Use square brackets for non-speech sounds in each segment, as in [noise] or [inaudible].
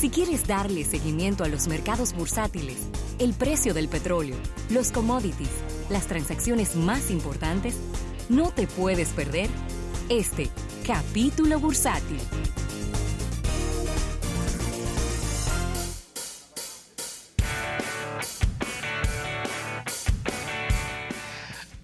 Si quieres darle seguimiento a los mercados bursátiles, el precio del petróleo, los commodities, las transacciones más importantes, no te puedes perder este capítulo bursátil.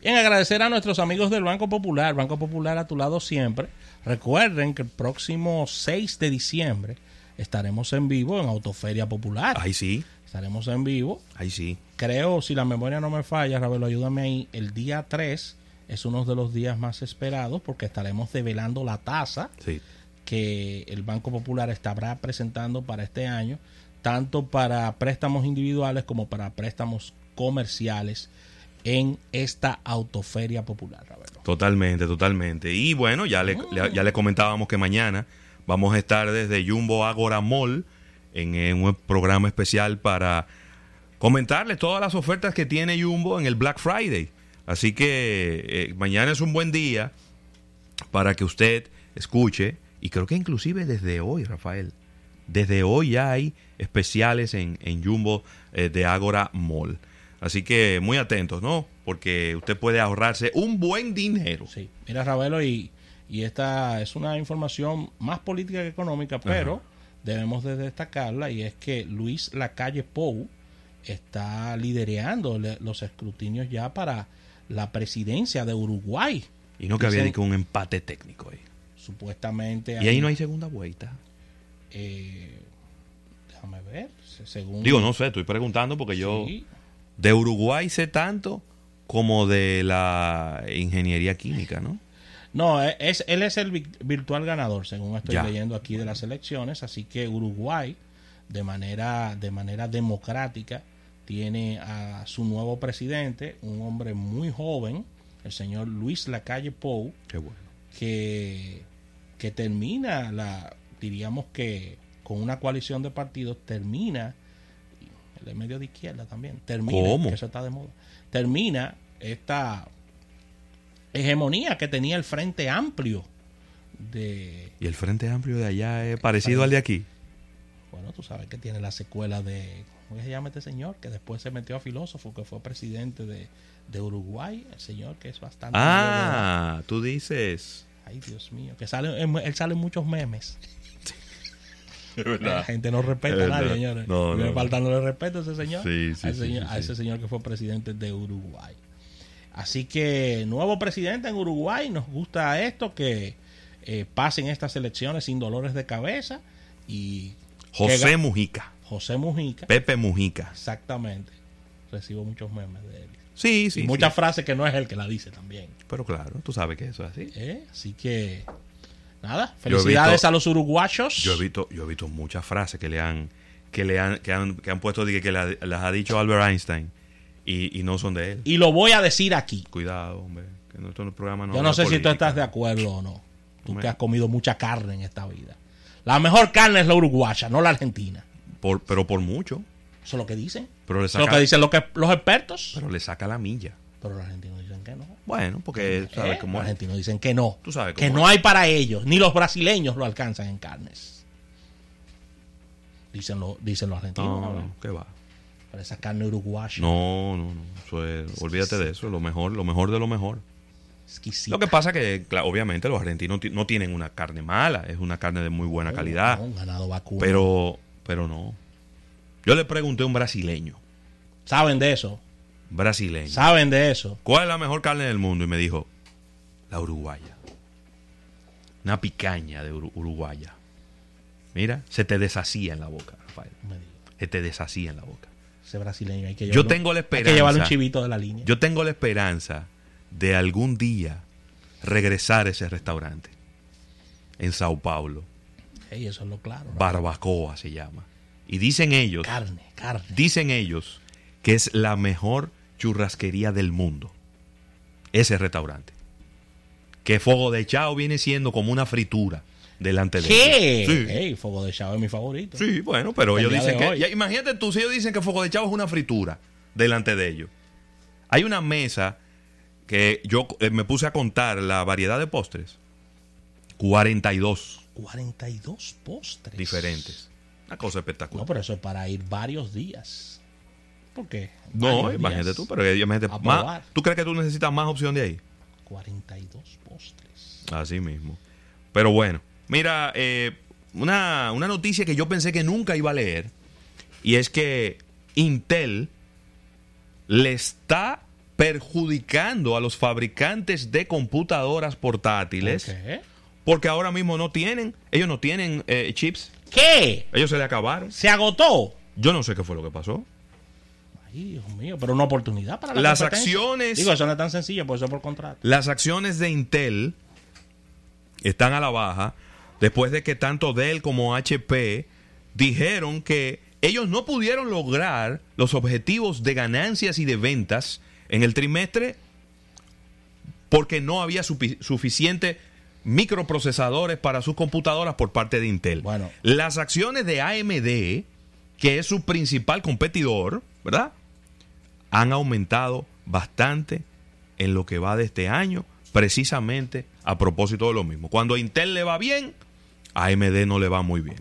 Bien, agradecer a nuestros amigos del Banco Popular, Banco Popular a tu lado siempre. Recuerden que el próximo 6 de diciembre estaremos en vivo en Autoferia Popular. Ahí sí, Estaremos en vivo. ahí sí. Creo, si la memoria no me falla, Ravelo, ayúdame ahí. El día 3 es uno de los días más esperados porque estaremos develando la tasa Sí. que el Banco Popular estará presentando para este año, tanto para préstamos individuales como para préstamos comerciales en esta autoferia popular. Ravelo. Totalmente, totalmente. Y bueno, ya le, le- ya le comentábamos que mañana vamos a estar desde Jumbo Agora Mall en, un programa especial para comentarles todas las ofertas que tiene Jumbo en el Black Friday. Así que eh, mañana es un buen día para que usted escuche, y creo que inclusive desde hoy, Rafael, desde hoy ya hay especiales en, en Jumbo eh, de Agora Mall. Así que muy atentos, ¿no? Porque usted puede ahorrarse un buen dinero. Sí, mira Ravelo y, y esta es una información más política que económica, pero debemos de destacarla y es que Luis Lacalle Pou está liderando los escrutinios ya para la presidencia de Uruguay. Y no que había Dicen- que un empate técnico ahí. Supuestamente Y ahí no hay segunda vuelta. eh, déjame ver, se- según Digo, no sé, estoy preguntando porque yo Sí, de Uruguay sé tanto como de la ingeniería química, ¿no? No, e- es, él es el vi- virtual ganador, según estoy Ya. leyendo aquí de las elecciones, así que Uruguay, de manera, de manera democrática, tiene a su nuevo presidente, un hombre muy joven, el señor Luis Lacalle Pou, Qué bueno. que, que termina la, diríamos que con una coalición de partidos, termina, el medio de izquierda también, termina, ¿Cómo? que eso está de moda, termina esta hegemonía que tenía el Frente Amplio de, Y el Frente Amplio de allá es parecido al de aquí. bueno, tú sabes que tiene la secuela de, ¿cómo se llama este señor? Que después se metió a filósofo, que fue presidente de, de Uruguay, el señor que es bastante... Ah, tú dices. Ay, Dios mío, que sale, él sale en muchos memes. [laughs] Es La gente no respeta Es a nadie, señores. No, Viene no. faltándole respeto a ese señor. Sí, sí, a, ese sí, señor a ese señor que fue presidente de Uruguay. Así que, nuevo presidente en Uruguay, nos gusta esto, que eh, pasen estas elecciones sin dolores de cabeza. Y José Mujica. José Mujica, Pepe Mujica. exactamente. Recibo muchos memes de él. Sí, sí. y sí. muchas frases que no es él que la dice también. Pero claro, tú sabes que eso es así. ¿eh? Así que, nada, felicidades visto- a los uruguayos. Yo he visto, yo he visto muchas frases que le han, que le han, que han, que han puesto de que, que la- las ha dicho Albert Einstein y, y no son de él. Y lo voy a decir aquí. Cuidado, hombre, que nuestro programa no Yo no sé si tú estás de acuerdo o no. Tú Hombre. que has comido mucha carne en esta vida. La mejor carne es la uruguaya, no la argentina. Por- pero por mucho. Eso es lo que dicen. Pero le Eso es lo saca, que dicen los, que- los expertos. pero le saca la milla. Pero los argentinos dicen que no. Bueno, porque sabes ¿Eh? cómo Los argentinos dicen que no. Tú sabes que cómo no es. hay para ellos. Ni los brasileños lo alcanzan en carnes. Dicen, lo, dicen los argentinos. No, ¿no? no, ¿qué va? Pero esa carne uruguaya. No, no, no. Eso es- olvídate de eso, lo mejor, lo mejor de lo mejor. Exquisita. Lo que pasa que, claro, obviamente, los argentinos ti- no tienen una carne mala, es una carne de muy buena calidad. No, un ganado vacuno. Pero, pero no. Yo le pregunté a un brasileño, Saben de eso. brasileño, Saben de eso. ¿cuál es la mejor carne del mundo? Y me dijo, la uruguaya. Una picaña de uru- uruguaya. Mira, se te deshacía en la boca, Rafael. Me Se te deshacía en la boca. Ese brasileño hay que Yo tengo la Hay que llevarle un esperanza. chivito de la línea. Yo tengo la esperanza de algún día regresar a ese restaurante en Sao Paulo. Ey, eso es lo claro. ¿no? Barbacoa se llama. Y dicen ellos, Carne, carne. dicen ellos que es la mejor churrasquería del mundo. Ese restaurante. Que Fuego de Chao viene siendo como una fritura delante de ¿Qué? ellos. Sí. Ey, Fuego de Chavo es mi favorito. Sí, bueno, pero El ellos dicen que. ya, imagínate tú, si ellos dicen que Fuego de Chavo es una fritura delante de ellos. Hay una mesa que yo eh, me puse a contar la variedad de postres. 42 42 postres. diferentes. Una cosa espectacular. No, pero eso es para ir varios días. ¿Por qué? No, Varios imagínate días tú, pero imagínate, más-. ¿tú crees que tú necesitas más opción de ahí? 42 postres. Así mismo. Pero bueno, mira, eh, una, una noticia que yo pensé que nunca iba a leer, y es que Intel le está perjudicando a los fabricantes de computadoras portátiles, ¿Por qué? porque ahora mismo no tienen, ellos no tienen eh, chips, ¿Qué? ellos se le acabaron. ¿Se agotó? Yo no sé qué fue lo que pasó. Ay, Dios mío, pero una oportunidad para la Las acciones- Digo, eso no es tan sencillo, por eso por contrato. Las acciones de Intel están a la baja después de que tanto Dell como HP dijeron que ellos no pudieron lograr los objetivos de ganancias y de ventas en el trimestre porque no había sufi- suficiente microprocesadores para sus computadoras por parte de Intel. Bueno. Las acciones de AMD, que es su principal competidor, ¿verdad? han aumentado bastante en lo que va de este año, precisamente a propósito de lo mismo. Cuando a Intel le va bien, a AMD no le va muy bien.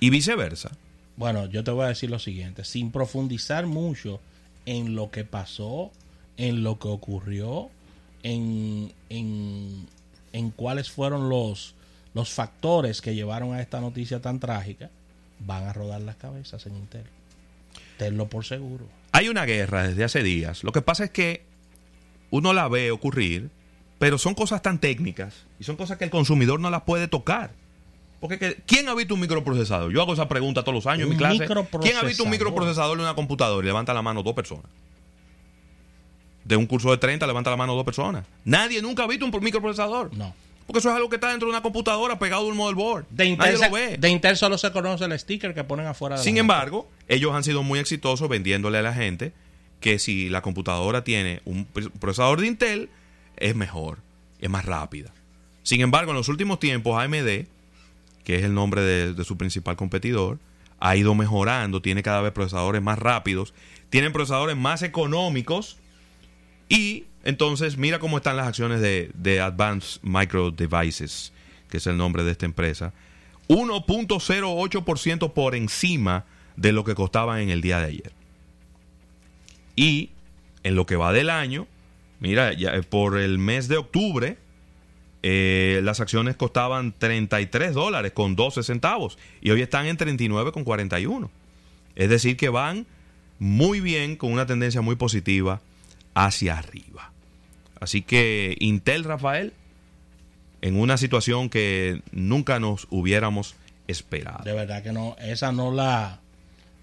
Y viceversa. Bueno, yo te voy a decir lo siguiente, sin profundizar mucho en lo que pasó, en lo que ocurrió, en, en, en cuáles fueron los, los factores que llevaron a esta noticia tan trágica, van a rodar las cabezas en Intel. Tenlo por seguro. Hay una guerra desde hace días. Lo que pasa es que uno la ve ocurrir, pero son cosas tan técnicas y son cosas que el consumidor no las puede tocar. Porque ¿quién ha visto un microprocesador? Yo hago esa pregunta todos los años en mi clase. ¿Quién ha visto un microprocesador en una computadora? Y levanta la mano dos personas. De un curso de 30 levanta la mano dos personas. Nadie nunca ha visto un microprocesador. No. Porque eso es algo que está dentro de una computadora pegado a un motherboard. De Nadie Intel, lo ve. de Intel solo se conoce el sticker que ponen afuera de la Sin embargo, ellos han sido muy exitosos vendiéndole a la gente que si la computadora tiene un pr- procesador de Intel, es mejor, es más rápida. Sin embargo, en los últimos tiempos, AMD, que es el nombre de, su principal competidor, ha ido mejorando, tiene cada vez procesadores más rápidos, tienen procesadores más económicos y entonces mira cómo están las acciones de, de Advanced Micro Devices, que es el nombre de esta empresa. 1.08% por encima de lo que costaban en el día de ayer. Y en lo que va del año, mira, ya eh, por el mes de octubre, eh, las acciones costaban 33 dólares con 12 centavos y hoy están en 39 con 41. Es decir, que van muy bien, con una tendencia muy positiva hacia arriba. Así que Intel, Rafael, en una situación que nunca nos hubiéramos esperado. De verdad que no, esa no la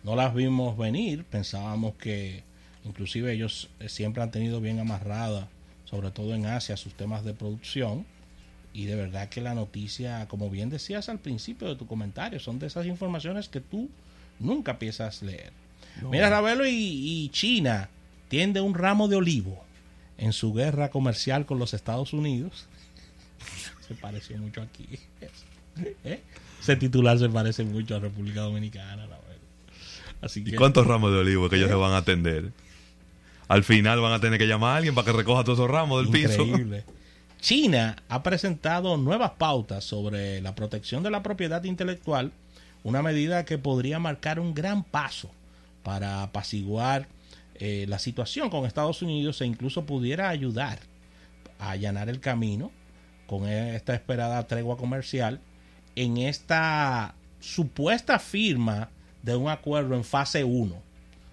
no las vimos venir. Pensábamos que inclusive ellos siempre han tenido bien amarrada, sobre todo en Asia, sus temas de producción. Y de verdad que la noticia, como bien decías al principio de tu comentario, son de esas informaciones que tú nunca piensas leer. Mira, Ravelo y, y China tiende un ramo de olivo en su guerra comercial con los Estados Unidos. [laughs] Se pareció mucho aquí. [laughs] ¿Eh? Ese titular se parece mucho a República Dominicana, Ravelo. Así ¿Y que cuántos ramos de olivo que ellos se van a atender? Al final van a tener que llamar a alguien para que recoja todos esos ramos del piso. [laughs] China ha presentado nuevas pautas sobre la protección de la propiedad intelectual, una medida que podría marcar un gran paso para apaciguar eh, la situación con Estados Unidos e incluso pudiera ayudar a allanar el camino con esta esperada tregua comercial en esta supuesta firma de un acuerdo en fase 1.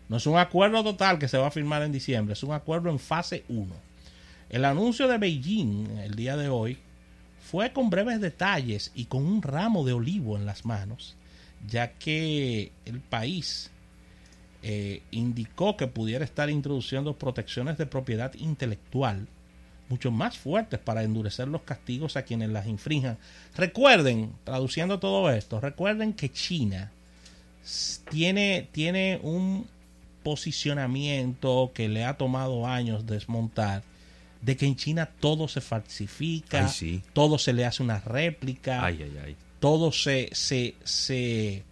No es un acuerdo total que se va a firmar en diciembre, es un acuerdo en fase 1. El anuncio de Beijing el día de hoy fue con breves detalles y con un ramo de olivo en las manos, ya que el país eh, indicó que pudiera estar introduciendo protecciones de propiedad intelectual mucho más fuertes para endurecer los castigos a quienes las infrinjan. Recuerden, traduciendo todo esto, recuerden que China tiene, tiene un posicionamiento que le ha tomado años desmontar, de que en China todo se falsifica, Ay, sí. todo se le hace una réplica, Ay, ay, ay. todo se, se, se,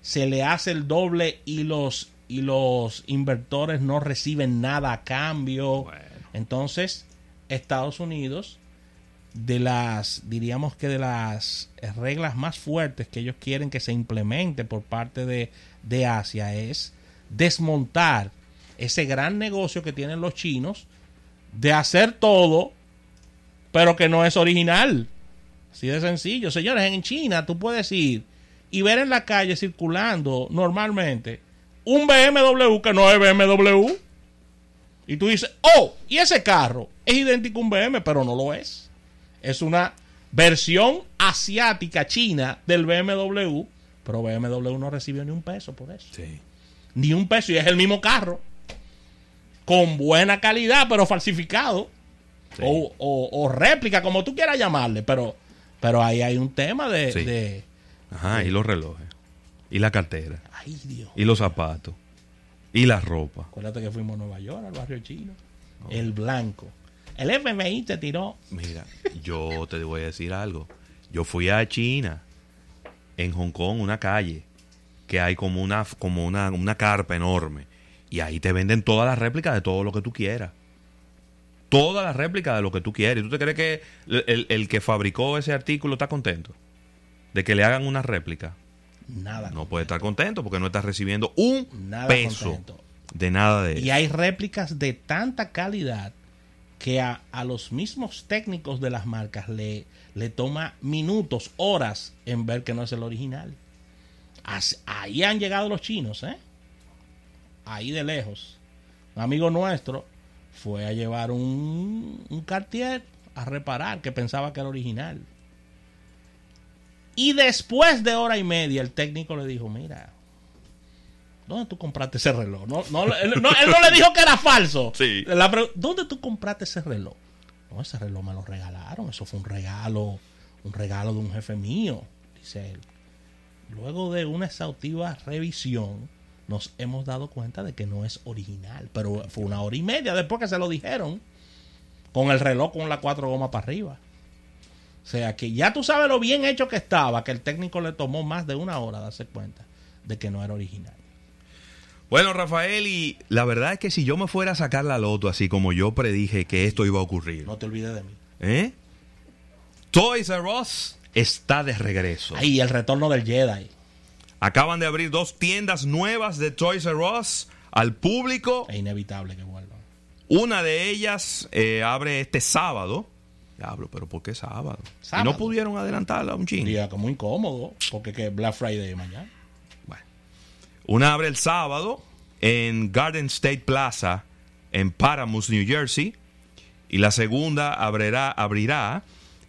se le hace el doble y los, y los inversores no reciben nada a cambio. Bueno. Entonces, Estados Unidos de las, diríamos que de las reglas más fuertes que ellos quieren que se implemente por parte de, de Asia es desmontar ese gran negocio que tienen los chinos de hacer todo, pero que no es original. Así de sencillo. Señores, en China tú puedes ir y ver en la calle circulando normalmente un BMW que no es BMW. Y tú dices, oh, y ese carro es idéntico a un BMW, pero no lo es. Es una versión asiática china del BMW, pero BMW no recibió ni un peso por eso. Sí. Ni un peso, y es el mismo carro. Con buena calidad, pero falsificado. Sí. O, o- o réplica, como tú quieras llamarle, pero, pero ahí hay un tema de, Sí. de- Ajá, y los relojes. Y la cartera. Ay, Dios. Y los zapatos. Y la ropa. Acuérdate que fuimos a Nueva York, al barrio chino. El blanco. El FBI te tiró. Mira, yo te voy a decir algo. Yo fui a China, en Hong Kong, una calle, que hay como una, como una, una carpa enorme. Y ahí te venden todas las réplicas de todo lo que tú quieras. Todas las réplicas de lo que tú quieres. ¿Y tú te crees que el, el- el que fabricó ese artículo está contento? De que le hagan una réplica. Nada. No puede estar contento porque no está recibiendo un Nada peso contento. de nada de eso. Y hay réplicas de tanta calidad que a, a los mismos técnicos de las marcas le, le toma minutos, horas en ver que no es el original. As- ahí han llegado los chinos, ¿eh? Ahí de lejos. Un amigo nuestro fue a llevar un, un Cartier a reparar que pensaba que era original. Y después de hora y media el técnico le dijo, mira, ¿Dónde tú compraste ese reloj? No, no, él, no, él no le dijo que era falso. Sí. La ¿Dónde tú compraste ese reloj? No, ese reloj me lo regalaron. Eso fue un regalo, un regalo de un jefe mío, dice él. Luego de una exhaustiva revisión, nos hemos dado cuenta de que no es original. Pero fue una hora y media después que se lo dijeron. Con el reloj con las cuatro gomas para arriba. O sea que ya tú sabes lo bien hecho que estaba, que el técnico le tomó más de una hora darse cuenta de que no era original. Bueno, Rafael, y la verdad es que si yo me fuera a sacar la loto así como yo predije que esto iba a ocurrir, No te olvides de mí. ¿eh? Toys R Us está de regreso. Ahí, el retorno del Jedi. Acaban de abrir dos tiendas nuevas de Toys R Us al público. Es inevitable que vuelva. Una de ellas eh, abre este sábado. Diablo, pero ¿por qué sábado? Y no pudieron adelantarla un Un chingo. día como incómodo, porque que Black Friday mañana. Bueno. Una abre el sábado en Garden State Plaza en Paramus, New Jersey. Y la segunda abrirá, abrirá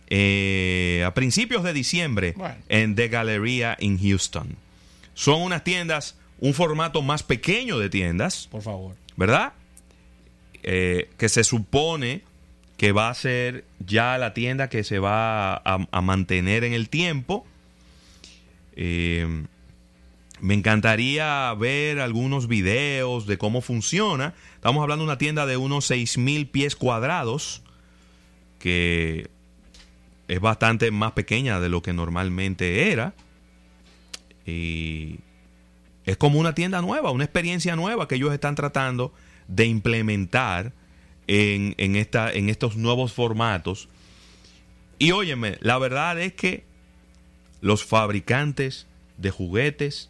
eh, a principios de diciembre Bueno. en The Galleria en Houston. Son unas tiendas, un formato más pequeño de tiendas, Por favor. ¿verdad? Eh, que se supone que va a ser ya la tienda que se va a, a mantener en el tiempo. Eh, me encantaría ver algunos videos de cómo funciona. Estamos hablando de una tienda de unos 6.000 pies cuadrados, que es bastante más pequeña de lo que normalmente era. Y es como una tienda nueva, una experiencia nueva que ellos están tratando de implementar en, en esta, en estos nuevos formatos. Y óyeme, la verdad es que los fabricantes de juguetes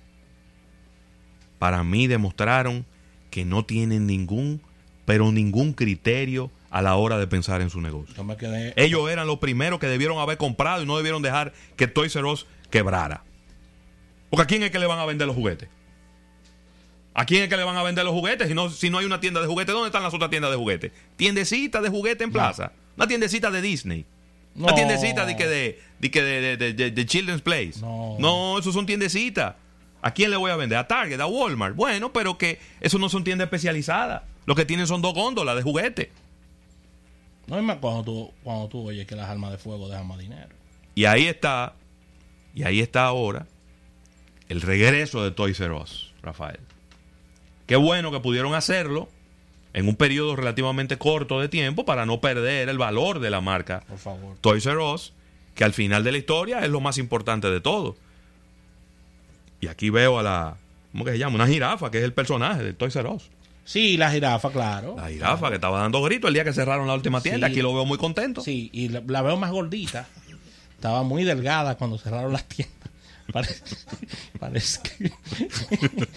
para mí demostraron que no tienen ningún, pero ningún criterio a la hora de pensar en su negocio. Ellos eran los primeros que debieron haber comprado y no debieron dejar que Toys R Us quebrara. Porque ¿a quién es que le van a vender los juguetes? ¿A quién es que le van a vender los juguetes? Si no, si no hay una tienda de juguetes, ¿dónde están las otras tiendas de juguetes? Tiendecita de juguete en plaza. Una tiendecita de Disney. Una No. tiendecita de que de, de, que de, de, de- Children's Place. No. no, esos son tiendecitas. ¿A quién le voy a vender? A Target, a Walmart. Bueno, pero que eso no son tiendas especializadas. Lo que tienen son dos góndolas de juguete. No es más cuando tú, cuando tú oyes que las armas de fuego dejan más dinero. Y ahí está, y ahí está ahora el regreso de Toys R Us, Rafael. Qué bueno que pudieron hacerlo en un periodo relativamente corto de tiempo para no perder el valor de la marca Por favor. Toys R Us, que al final de la historia es lo más importante de todo. Y aquí veo a la, ¿cómo que se llama? Una jirafa, que es el personaje de Toys R Us. Sí, la jirafa, claro. La jirafa que estaba dando gritos el día que cerraron la última tienda. Sí. Aquí lo veo muy contento. Sí, y la, la veo más gordita. Estaba muy delgada cuando cerraron las tiendas. Parece, [laughs] parece que. [laughs]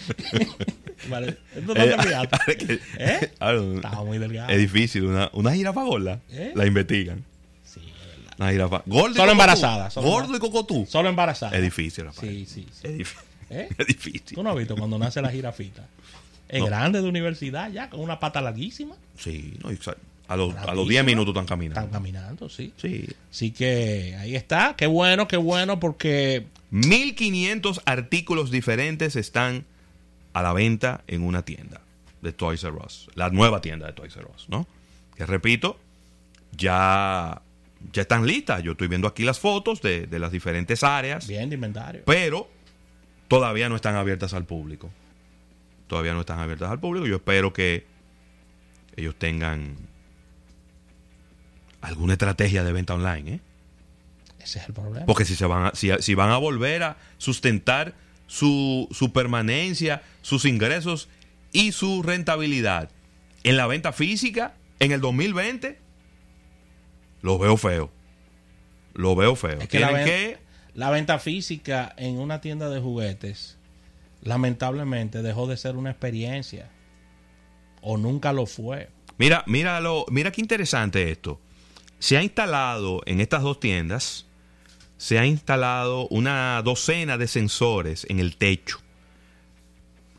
¿Tú no Eh, fijaste? que- ¿Eh? [laughs] a ver, Estaba muy delgada. Es difícil. Una, una jirafa gorda. ¿Eh? La investigan. Sí, es verdad. Una jirafa. Gordo Solo embarazada, solo Gordo y cocotú. Solo embarazada. Es difícil. Sí, sí, sí. Es, difícil. ¿Eh? es difícil. ¿Tú no has visto cuando nace la jirafita? Es No. grande de universidad ya, con una pata larguísima. Sí, no, exacto. a los, a los Bravísima. 10 minutos están caminando. Están caminando, sí. Sí. Así que ahí está. Qué bueno, qué bueno, porque 1500 artículos diferentes están a la venta en una tienda de Toys R Us. La nueva tienda de Toys R Us, ¿no? Que repito, ya, ya están listas. Yo estoy viendo aquí las fotos de, de las diferentes áreas, bien de inventario. pero todavía no están abiertas al público. Todavía no están abiertas al público. Yo espero que ellos tengan alguna estrategia de venta online, ¿eh? Ese es el problema. Porque si, se van a, si, si van a volver a sustentar su, su permanencia, sus ingresos y su rentabilidad en la venta física en el 2020, lo veo feo. Lo veo feo. Es que la, Tienen ven- que... la venta física en una tienda de juguetes, lamentablemente, dejó de ser una experiencia. O nunca lo fue. Mira, míralo, mira qué interesante esto. Se ha instalado en estas dos tiendas, se ha instalado una docena de sensores en el techo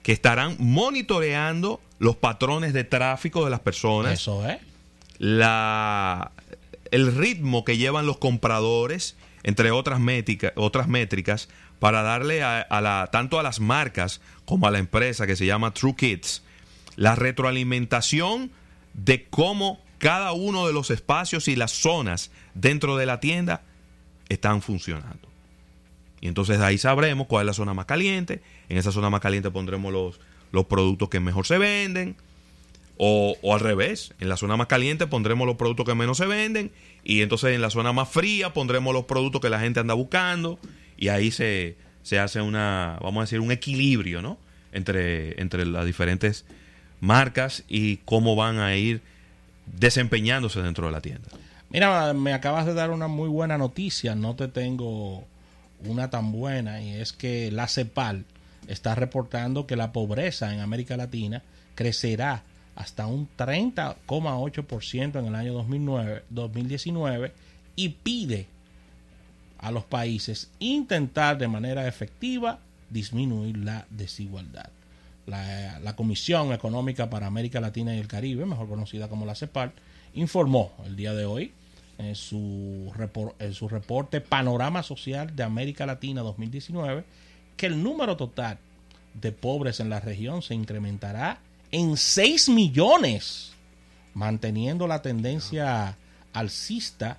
que estarán monitoreando los patrones de tráfico de las personas, Eso es. la, el ritmo que llevan los compradores, entre otras, métrica- otras métricas, para darle a, a la, tanto a las marcas como a la empresa que se llama True Kids la retroalimentación de cómo cada uno de los espacios y las zonas dentro de la tienda están funcionando. Y entonces ahí sabremos cuál es la zona más caliente. En esa zona más caliente pondremos los, los productos que mejor se venden. O, o al revés, en la zona más caliente pondremos los productos que menos se venden. Y entonces en la zona más fría pondremos los productos que la gente anda buscando. Y ahí se, se hace una, vamos a decir, un equilibrio, ¿no? Entre, entre las diferentes marcas y cómo van a ir desempeñándose dentro de la tienda. Mira, me acabas de dar una muy buena noticia. No te tengo una tan buena. Y es que la CEPAL está reportando que la pobreza en América Latina crecerá hasta un 30,8% en el año 2009, 2019 y pide a los países intentar de manera efectiva disminuir la desigualdad. La, la Comisión Económica para América Latina y el Caribe, mejor conocida como la CEPAL, informó el día de hoy en su, en su reporte Panorama Social de América Latina 2019 que el número total de pobres en la región se incrementará en 6 millones, manteniendo la tendencia alcista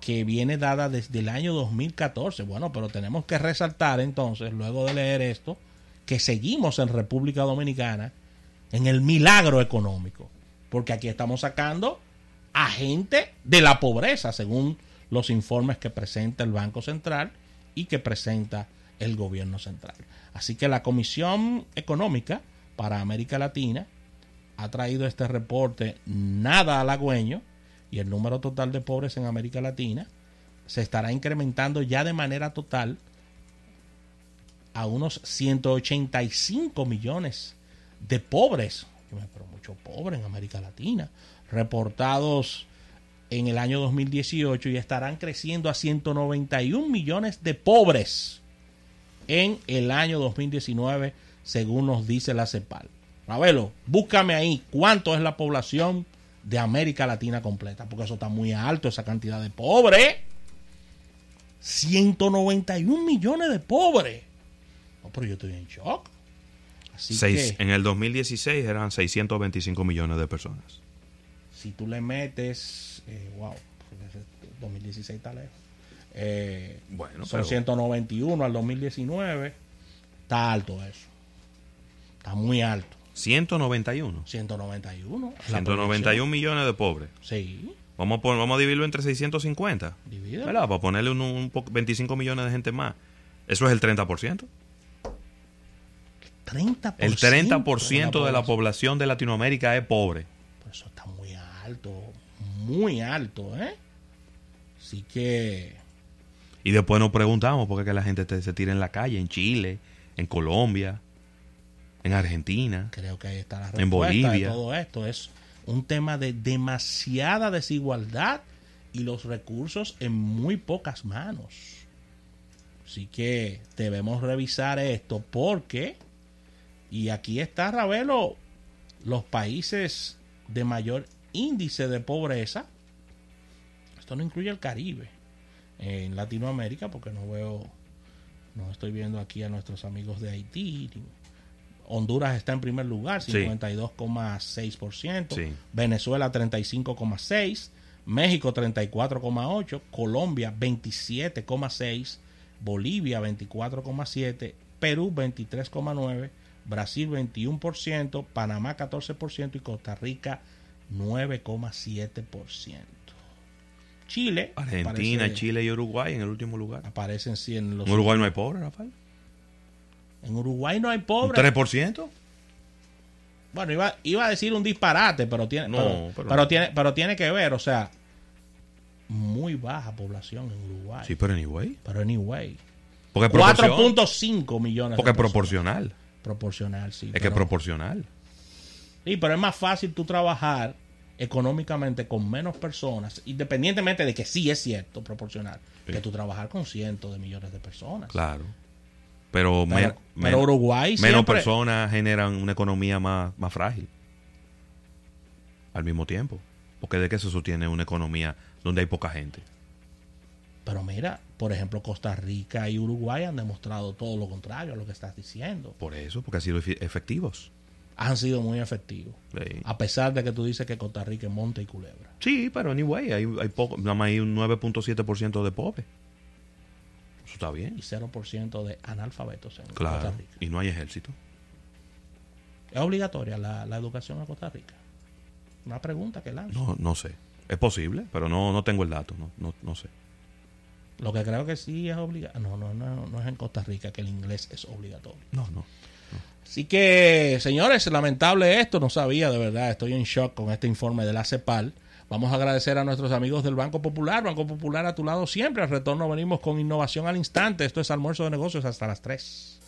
que viene dada desde el año 2014. Bueno, pero tenemos que resaltar entonces, luego de leer esto, que seguimos en República Dominicana en el milagro económico, porque aquí estamos sacando a gente de la pobreza, según los informes que presenta el Banco Central y que presenta el gobierno central. Así que la Comisión Económica para América Latina ha traído este reporte nada halagüeño y el número total de pobres en América Latina se estará incrementando ya de manera total a unos 185 millones de pobres, pero mucho pobre en América Latina, reportados en el año 2018 y estarán creciendo a 191 millones de pobres en el año 2019, según nos dice la CEPAL. Ravelo, búscame ahí cuánto es la población de América Latina completa, porque eso está muy alto, esa cantidad de pobres. 191 millones de pobres. No, pero yo estoy en shock. Así Seis- que en el 2016 eran 625 millones de personas. Si tú le metes, eh, wow, 2016 está lejos. Eh, Bueno, son pero- 191 al 2019. Está alto eso. Está muy alto. 191. 191. es la 191 millones de pobres. Sí, Vamos a, vamos a dividirlo entre 650. divide. ¿Verdad? Para ponerle un, un poco- 25 millones de gente más. Eso es el 30%. 30%. El 30% de la población de Latinoamérica es pobre. Pues eso está muy alto, muy alto, ¿eh? Así que... Y después nos preguntamos por qué que la gente te- se tira en la calle, en Chile, en Colombia, en Argentina. Creo que ahí está la En Bolivia. de todo esto. Es un tema de demasiada desigualdad y los recursos en muy pocas manos. Así que debemos revisar esto porque, y aquí está Ravelo, los países de mayor índice de pobreza, esto no incluye el Caribe, en Latinoamérica, porque no veo, no estoy viendo aquí a nuestros amigos de Haití, Honduras está en primer lugar, Sí. 52,6%. Sí. Venezuela 35,6%. México 34,8%. Colombia 27,6%. Bolivia 24,7%. Perú 23,9%. Brasil 21%. Panamá 14% y Costa Rica 9,7%. Chile. Argentina, aparece- Chile y Uruguay en el último lugar. Aparecen sí en los. En Uruguay no hay pobre, Rafael. En Uruguay no hay ¿Un pobres. 3%? Bueno, iba, iba a decir un disparate, pero tiene, No, pero, pero pero no. tiene, pero tiene que ver, o sea, muy baja población en Uruguay. Sí, pero anyway. Pero anyway, Porque es proporcion- 4.5 millones. de Porque es proporcional. Proporcional, sí. Es que es proporcional. Sí, pero es más fácil tú trabajar económicamente con menos personas, independientemente de que sí es cierto, proporcional, Sí. que tú trabajar con cientos de millones de personas. Claro. Pero, Pero- men- pero Uruguay menos siempre- personas generan una economía más, más frágil. Al mismo tiempo. Porque de qué se sostiene una economía donde hay poca gente. Pero mira, por ejemplo, Costa Rica y Uruguay han demostrado todo lo contrario a lo que estás diciendo. Por eso, porque han sido efectivos. Han sido muy efectivos. Sí. A pesar de que tú dices que Costa Rica es monte y culebra. Sí, pero anyway, hay, hay poco, nada más hay un 9.7% de pobres. Eso está bien. Y 0% de analfabetos en Costa Claro. Rica. Y no hay ejército. ¿Es obligatoria la, la educación en Costa Rica? Una pregunta que lanzo. No, no sé. Es posible, pero no, no tengo el dato. No, no, no sé. Lo que creo que sí es obligatorio. No, no, no, no es en Costa Rica que el inglés es obligatorio. No, no. Así que, señores, lamentable esto, no sabía de verdad, estoy en shock con este informe de la CEPAL. Vamos a agradecer a nuestros amigos del Banco Popular, Banco Popular a tu lado siempre. Al retorno venimos con innovación al instante. Esto es almuerzo de negocios hasta las 3.